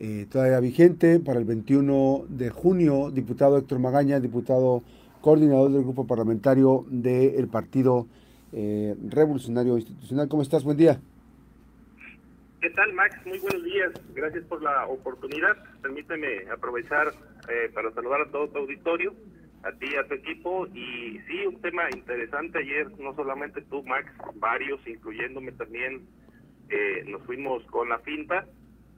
eh, todavía vigente para el 21 de junio. Diputado Héctor Magaña, diputado coordinador del grupo parlamentario del Partido eh, Revolucionario Institucional. ¿Cómo estás? Buen día. ¿Qué tal, Max? Muy buenos días. Gracias por la oportunidad. Permíteme aprovechar eh, para saludar a todo tu auditorio, a ti y a tu equipo. Y sí, un tema interesante ayer, no solamente tú, Max, varios, incluyéndome también, eh, nos fuimos con la finta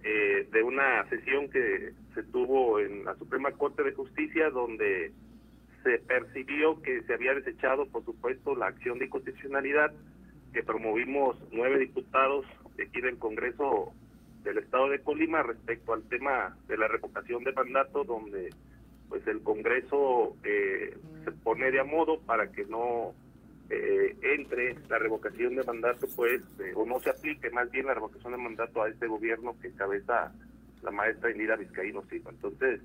eh, de una sesión que se tuvo en la Suprema Corte de Justicia, donde se percibió que se había desechado, por supuesto, la acción de inconstitucionalidad que promovimos nueve diputados de aquí del Congreso del Estado de Colima respecto al tema de la revocación de mandato, donde pues el Congreso eh, se pone de a modo para que no eh, entre la revocación de mandato, pues, eh, o no se aplique más bien la revocación de mandato a este gobierno que encabeza la maestra Indira Vizcaíno Silva. Entonces,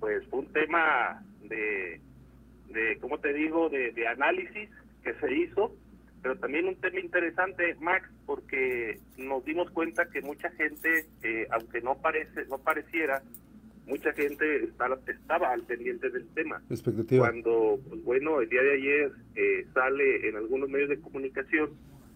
pues fue un tema de de, ¿cómo te digo?, de, de análisis que se hizo, pero también un tema interesante, Max, porque nos dimos cuenta que mucha gente, eh, aunque no parece, no pareciera, mucha gente estaba, estaba al pendiente del tema. Cuando, pues, bueno, el día de ayer eh, sale en algunos medios de comunicación,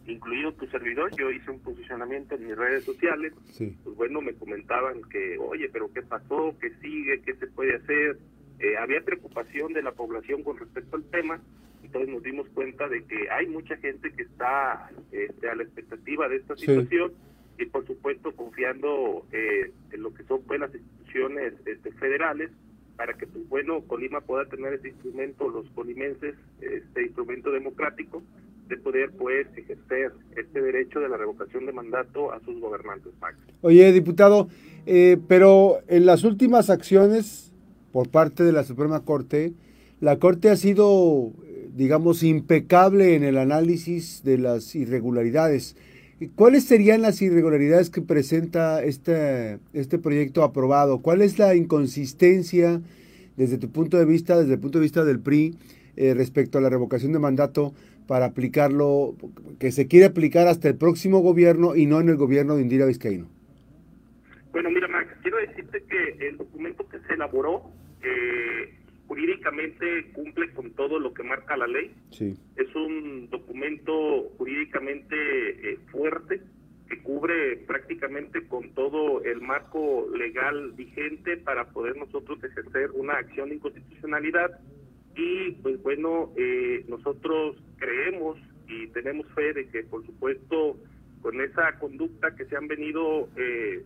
incluido tu servidor, yo hice un posicionamiento en mis redes sociales, pues bueno, me comentaban que, oye, pero ¿qué pasó? ¿Qué sigue? ¿Qué se puede hacer? Eh, había preocupación de la población con respecto al tema, entonces nos dimos cuenta de que hay mucha gente que está este, a la expectativa de esta situación y por supuesto confiando eh, en lo que son buenas las instituciones este, federales para que pues bueno Colima pueda tener ese instrumento los colimenses este instrumento democrático de poder pues ejercer este derecho de la revocación de mandato a sus gobernantes Oye diputado eh, pero en las últimas acciones por parte de la Suprema Corte, la Corte ha sido, digamos, impecable en el análisis de las irregularidades. ¿Cuáles serían las irregularidades que presenta este, este proyecto aprobado? ¿Cuál es la inconsistencia desde tu punto de vista, desde el punto de vista del PRI, eh, respecto a la revocación de mandato para aplicarlo, que se quiere aplicar hasta el próximo gobierno y no en el gobierno de Indira Vizcaíno? Bueno, mira, Max, quiero decirte que el documento que se elaboró eh, jurídicamente cumple con todo lo que marca la ley. Sí. Es un documento jurídicamente eh, fuerte que cubre prácticamente con todo el marco legal vigente para poder nosotros ejercer una acción de inconstitucionalidad y pues bueno, eh, nosotros creemos y tenemos fe de que por supuesto con esa conducta que se han venido eh,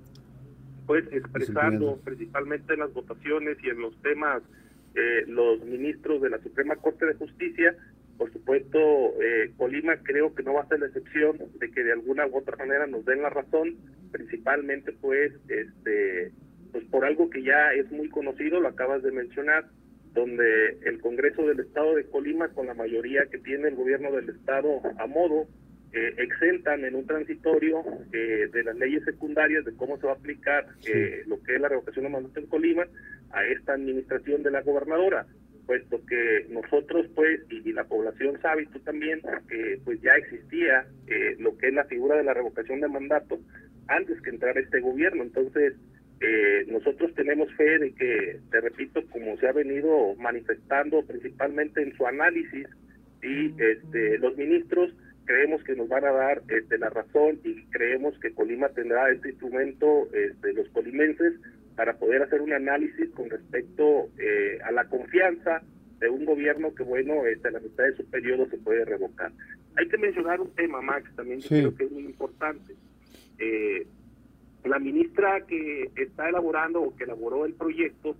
pues expresando principalmente en las votaciones y en los temas eh, los ministros de la Suprema Corte de Justicia. Por supuesto, eh, Colima creo que no va a ser la excepción de que de alguna u otra manera nos den la razón, principalmente pues este pues por algo que ya es muy conocido, lo acabas de mencionar, donde el Congreso del Estado de Colima, con la mayoría que tiene el gobierno del Estado a modo, eh, exentan en un transitorio eh, de las leyes secundarias de cómo se va a aplicar eh, lo que es la revocación de mandato en Colima a esta administración de la gobernadora puesto que nosotros pues y, la población sabe y tú también que pues ya existía lo que es la figura de la revocación de mandato antes que entrara este gobierno. Entonces nosotros tenemos fe de que te repito como se ha venido manifestando principalmente en su análisis y este los ministros creemos que nos van a dar este, la razón y creemos que Colima tendrá este instrumento, este, los colimenses, para poder hacer un análisis con respecto eh, a la confianza de un gobierno que, bueno, este, a la mitad de su periodo se puede revocar. Hay que mencionar un tema, Max, también que creo que es muy importante. Eh, la ministra que está elaborando o que elaboró el proyecto,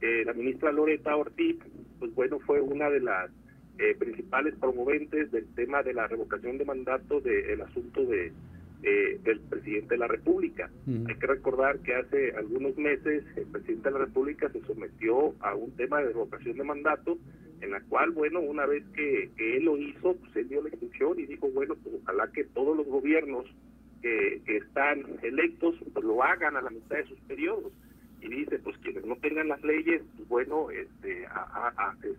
eh, la ministra Loreta Ortiz, pues bueno, fue una de las eh, principales promoventes del tema de la revocación de mandato del asunto de eh, del presidente de la República. Hay que recordar que hace algunos meses el presidente de la República se sometió a un tema de revocación de mandato en la cual, bueno, una vez que, él lo hizo, pues él dio la instrucción y dijo, bueno, pues ojalá que todos los gobiernos que, que están electos pues lo hagan a la mitad de sus periodos y dice pues quienes no tengan las leyes pues bueno este a, eh,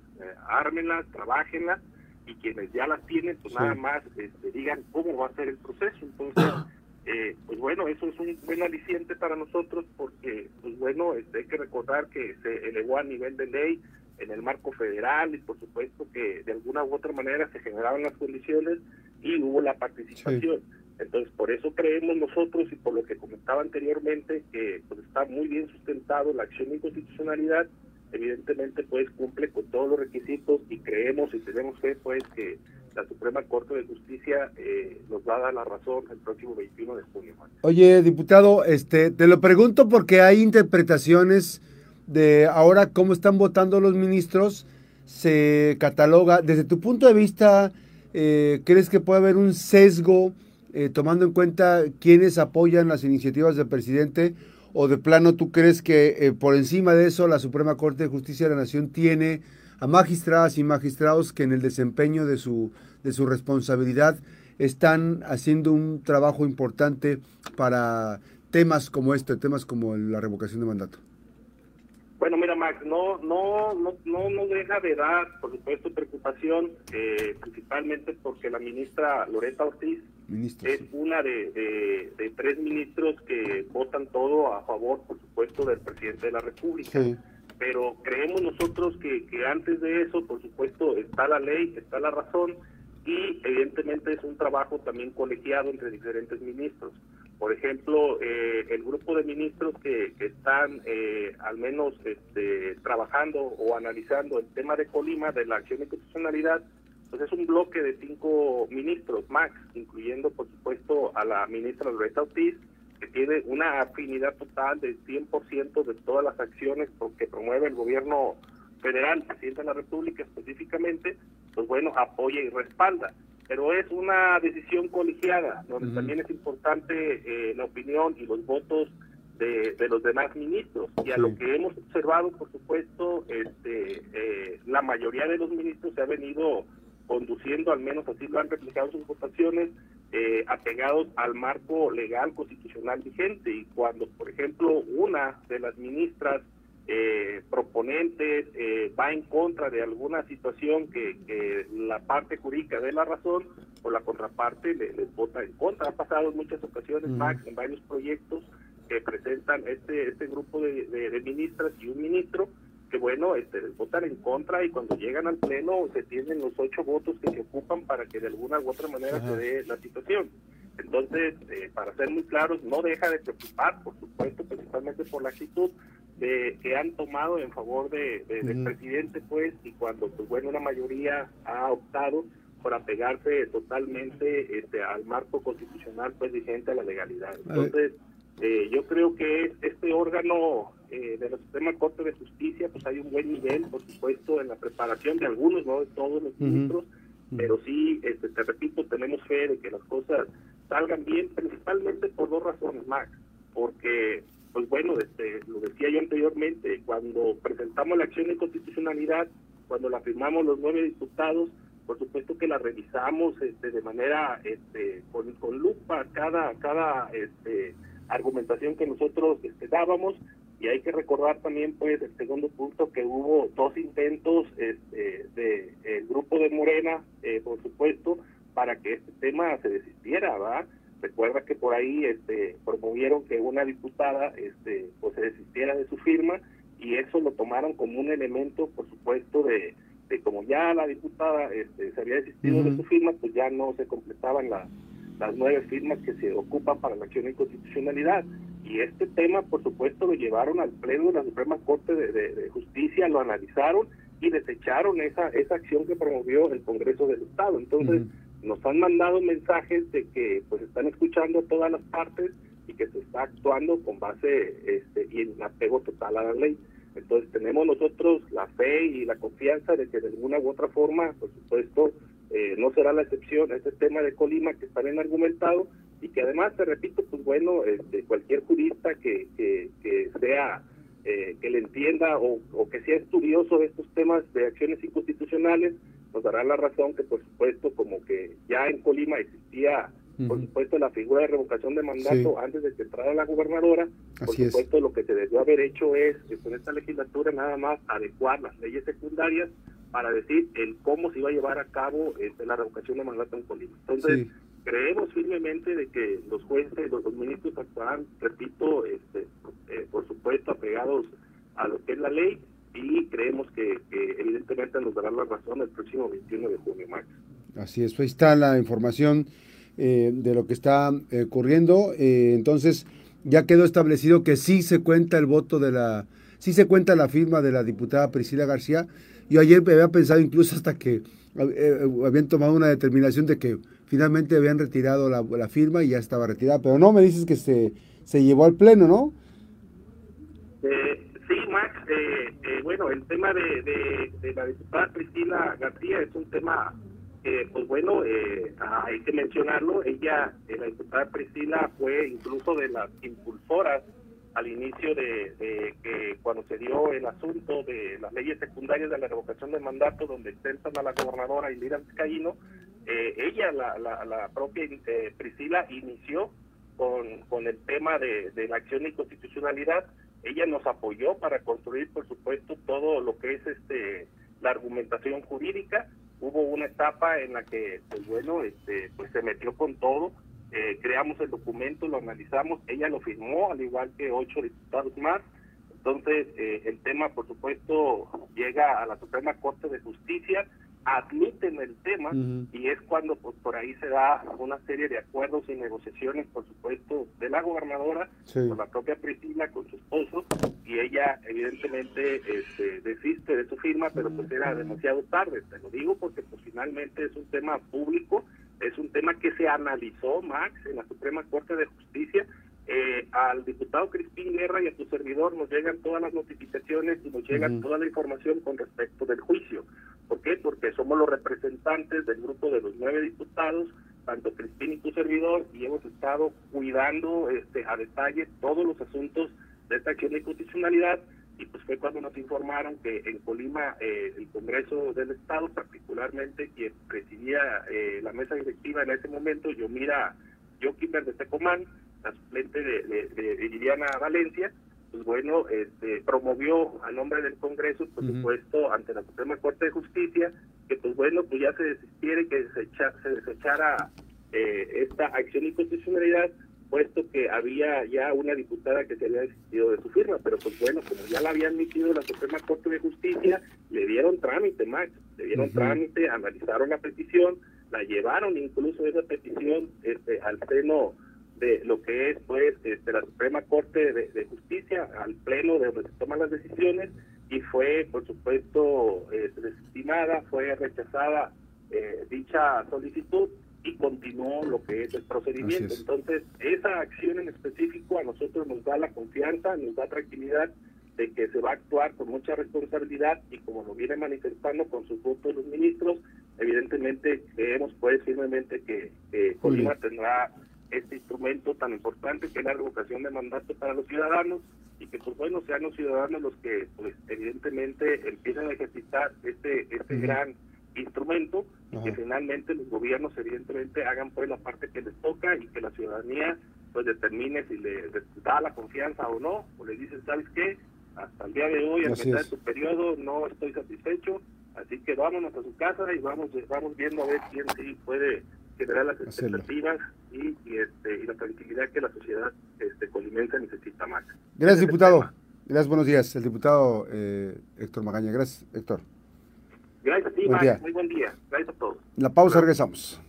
ármenlas trabajenlas y quienes ya las tienen pues nada más este, digan cómo va a ser el proceso. Entonces eh, pues bueno eso es un buen aliciente para nosotros porque pues bueno, este, hay que recordar que se elevó a nivel de ley en el marco federal y por supuesto que de alguna u otra manera se generaban las condiciones y hubo la participación. Entonces, por eso creemos nosotros y por lo que comentaba anteriormente, que pues, está muy bien sustentado la acción de inconstitucionalidad, evidentemente pues cumple con todos los requisitos y creemos y tenemos fe pues que la Suprema Corte de Justicia eh, nos va a dar la razón el próximo 21 de junio. Oye, diputado, este, te lo pregunto porque hay interpretaciones de ahora cómo están votando los ministros, se cataloga, desde tu punto de vista, eh, ¿crees que puede haber un sesgo eh, tomando en cuenta quiénes apoyan las iniciativas del presidente? ¿O de plano tú crees que eh, por encima de eso la Suprema Corte de Justicia de la Nación tiene a magistradas y magistrados que en el desempeño de su, de su responsabilidad están haciendo un trabajo importante para temas como este, temas como la revocación de mandato? Bueno, mira, Max, no, no, no, no, no deja de dar, por supuesto, preocupación, eh, principalmente porque la ministra Loreta Ortiz es una de, de, tres ministros que votan todo a favor, por supuesto, del presidente de la República. Pero creemos nosotros que, que antes de eso, por supuesto, está la ley, está la razón y evidentemente es un trabajo también colegiado entre diferentes ministros. Por ejemplo, eh, el grupo de ministros que, están eh, al menos este, trabajando o analizando el tema de Colima, de la acción de constitucionalidad, pues es un bloque de cinco ministros, max, incluyendo por supuesto a la ministra Loretta Ortiz, que tiene una afinidad total del 100% de todas las acciones que promueve el gobierno federal, presidente de la República específicamente, pues bueno, apoya y respalda. Pero es una decisión colegiada, donde también es importante eh, la opinión y los votos de, los demás ministros. Y a lo que hemos observado, por supuesto, este, eh, la mayoría de los ministros se ha venido conduciendo, al menos así lo han replicado sus votaciones, eh, apegados al marco legal constitucional vigente. Y cuando, por ejemplo, una de las ministras eh, proponentes eh, va en contra de alguna situación que, la parte jurídica dé la razón, o la contraparte les vota en contra. Ha pasado en muchas ocasiones, Max, en varios proyectos que presentan este este grupo de, ministras y un ministro que bueno, este, votan en contra y cuando llegan al pleno se tienen los ocho votos que se ocupan para que de alguna u otra manera se dé la situación. Entonces, eh, para ser muy claros, no deja de preocupar, por supuesto, principalmente por la actitud de, que han tomado en favor de, del presidente, pues, y cuando, pues bueno, una mayoría ha optado por apegarse totalmente este, al marco constitucional, pues, vigente a la legalidad. Entonces, eh, yo creo que este órgano eh, de la Suprema Corte de Justicia, pues hay un buen nivel, por supuesto, en la preparación de algunos, no de todos los ministros, pero sí, este, te repito, tenemos fe de que las cosas salgan bien, principalmente por dos razones, Max. Porque, pues bueno, este, lo decía yo anteriormente, cuando presentamos la acción de constitucionalidad, cuando la firmamos los nueve diputados, por supuesto que la revisamos este, de manera este, con, con lupa cada, cada este, argumentación que nosotros este, dábamos y hay que recordar también pues el segundo punto que hubo dos intentos este, de el grupo de Morena eh, por supuesto para que este tema se desistiera, ¿va? Recuerda que por ahí este, promovieron que una diputada este, pues se desistiera de su firma y eso lo tomaron como un elemento, por supuesto, de, de como ya la diputada este, se había desistido de su firma, pues ya no se completaban las las nueve firmas que se ocupan para la acción de inconstitucionalidad. Y este tema, por supuesto, lo llevaron al Pleno de la Suprema Corte de, de Justicia, lo analizaron y desecharon esa, esa acción que promovió el Congreso del Estado. Entonces, nos han mandado mensajes de que pues están escuchando a todas las partes y que se está actuando con base este, y en apego total a la ley. Entonces tenemos nosotros la fe y la confianza de que de alguna u otra forma, por supuesto, eh, no será la excepción este tema de Colima que está bien argumentado y que además, te repito, pues bueno, este, cualquier jurista que, que, que sea, eh, que le entienda o, o que sea estudioso de estos temas de acciones inconstitucionales, nos dará la razón que por supuesto como que ya en Colima existía por supuesto la figura de revocación de mandato antes de que entrara la gobernadora, por supuesto lo que se debió haber hecho es con esta legislatura nada más adecuar las leyes secundarias para decir el cómo se iba a llevar a cabo este, la revocación de mandato en Colima. Entonces, creemos firmemente de que los jueces, los, ministros actuarán, repito, este, eh, por supuesto, apegados a lo que es la ley y creemos que, evidentemente nos darán la razón el próximo 21 de junio, Max. Así es, ahí está la información eh, de lo que está eh, ocurriendo. entonces, ya quedó establecido que sí se cuenta el voto de la, sí se cuenta la firma de la diputada Priscila García. Yo ayer había pensado incluso hasta que habían tomado una determinación de que finalmente habían retirado la, firma y ya estaba retirada, pero no, me dices que se, se llevó al pleno, ¿no? Eh, sí, Max, eh, eh, bueno, el tema de, de, la diputada Cristina García es un tema, pues bueno, hay que mencionarlo, ella, la diputada Priscila fue incluso de las impulsoras al inicio de, que cuando se dio el asunto de las leyes secundarias de la revocación del mandato, donde exentan a la gobernadora Indira Vizcaíno, eh, ella, la, la, propia eh, Priscila, inició con, con el tema de, de la acción de inconstitucionalidad. Ella nos apoyó para construir, por supuesto, todo lo que es este la argumentación jurídica. Hubo una etapa en la que, pues bueno, este, pues se metió con todo eh, creamos el documento, lo analizamos, ella lo firmó, al igual que ocho diputados más. Entonces, eh, el tema, por supuesto, llega a la Suprema Corte de Justicia, admiten el tema y es cuando pues, por ahí se da una serie de acuerdos y negociaciones, por supuesto, de la gobernadora con la propia Priscila, con su esposo, y ella evidentemente este, desiste de su firma, pero pues era demasiado tarde, te lo digo porque pues finalmente es un tema público es un tema que se analizó, Max, en la Suprema Corte de Justicia. Eh, al diputado Crispín Guerra y a tu servidor nos llegan todas las notificaciones y nos llega toda la información con respecto del juicio. ¿Por qué? Porque somos los representantes del grupo de los nueve diputados, tanto Crispín y tu servidor, y hemos estado cuidando este, a detalle todos los asuntos de esta acción de constitucionalidad y pues fue cuando nos informaron que en Colima eh, el Congreso del Estado, particularmente quien presidía eh, la mesa directiva en ese momento, Yomira Joquimer de Tecomán, la suplente de, de, Valencia, pues bueno, este, promovió a nombre del Congreso, por supuesto, ante la Suprema Corte de Justicia, que pues bueno, pues ya se desistiera que se desechara eh, esta acción de inconstitucionalidad puesto que había ya una diputada que se había desistido de su firma, pero pues bueno, como ya la había admitido la Suprema Corte de Justicia, le dieron trámite, Max, le dieron trámite, analizaron la petición, la llevaron incluso esa petición este, al pleno de lo que es pues este, la Suprema Corte de, Justicia, al pleno de donde se toman las decisiones, y fue por supuesto eh, desestimada, fue rechazada eh, dicha solicitud y continuó lo que es el procedimiento. Entonces, esa acción en específico a nosotros nos da la confianza, nos da tranquilidad de que se va a actuar con mucha responsabilidad y como lo viene manifestando con sus votos los ministros, evidentemente creemos pues firmemente que, Colima tendrá este instrumento tan importante que es la revocación de mandato para los ciudadanos y que pues bueno sean los ciudadanos los que pues evidentemente empiezan a ejercitar este este gran instrumento y que finalmente los gobiernos evidentemente hagan pues la parte que les toca y que la ciudadanía pues determine si le da la confianza o no, o le dicen, ¿sabes qué? Hasta el día de hoy, a mitad de su periodo, no estoy satisfecho, así que vámonos a su casa y vamos vamos viendo a ver quién sí puede generar las expectativas y, este, y la tranquilidad que la sociedad este, colimense necesita más. Gracias, diputado. Gracias, buenos días. El diputado eh, Héctor Magaña. Gracias, Héctor. Gracias a ti, buen Muy buen día. Gracias a todos. La pausa, regresamos.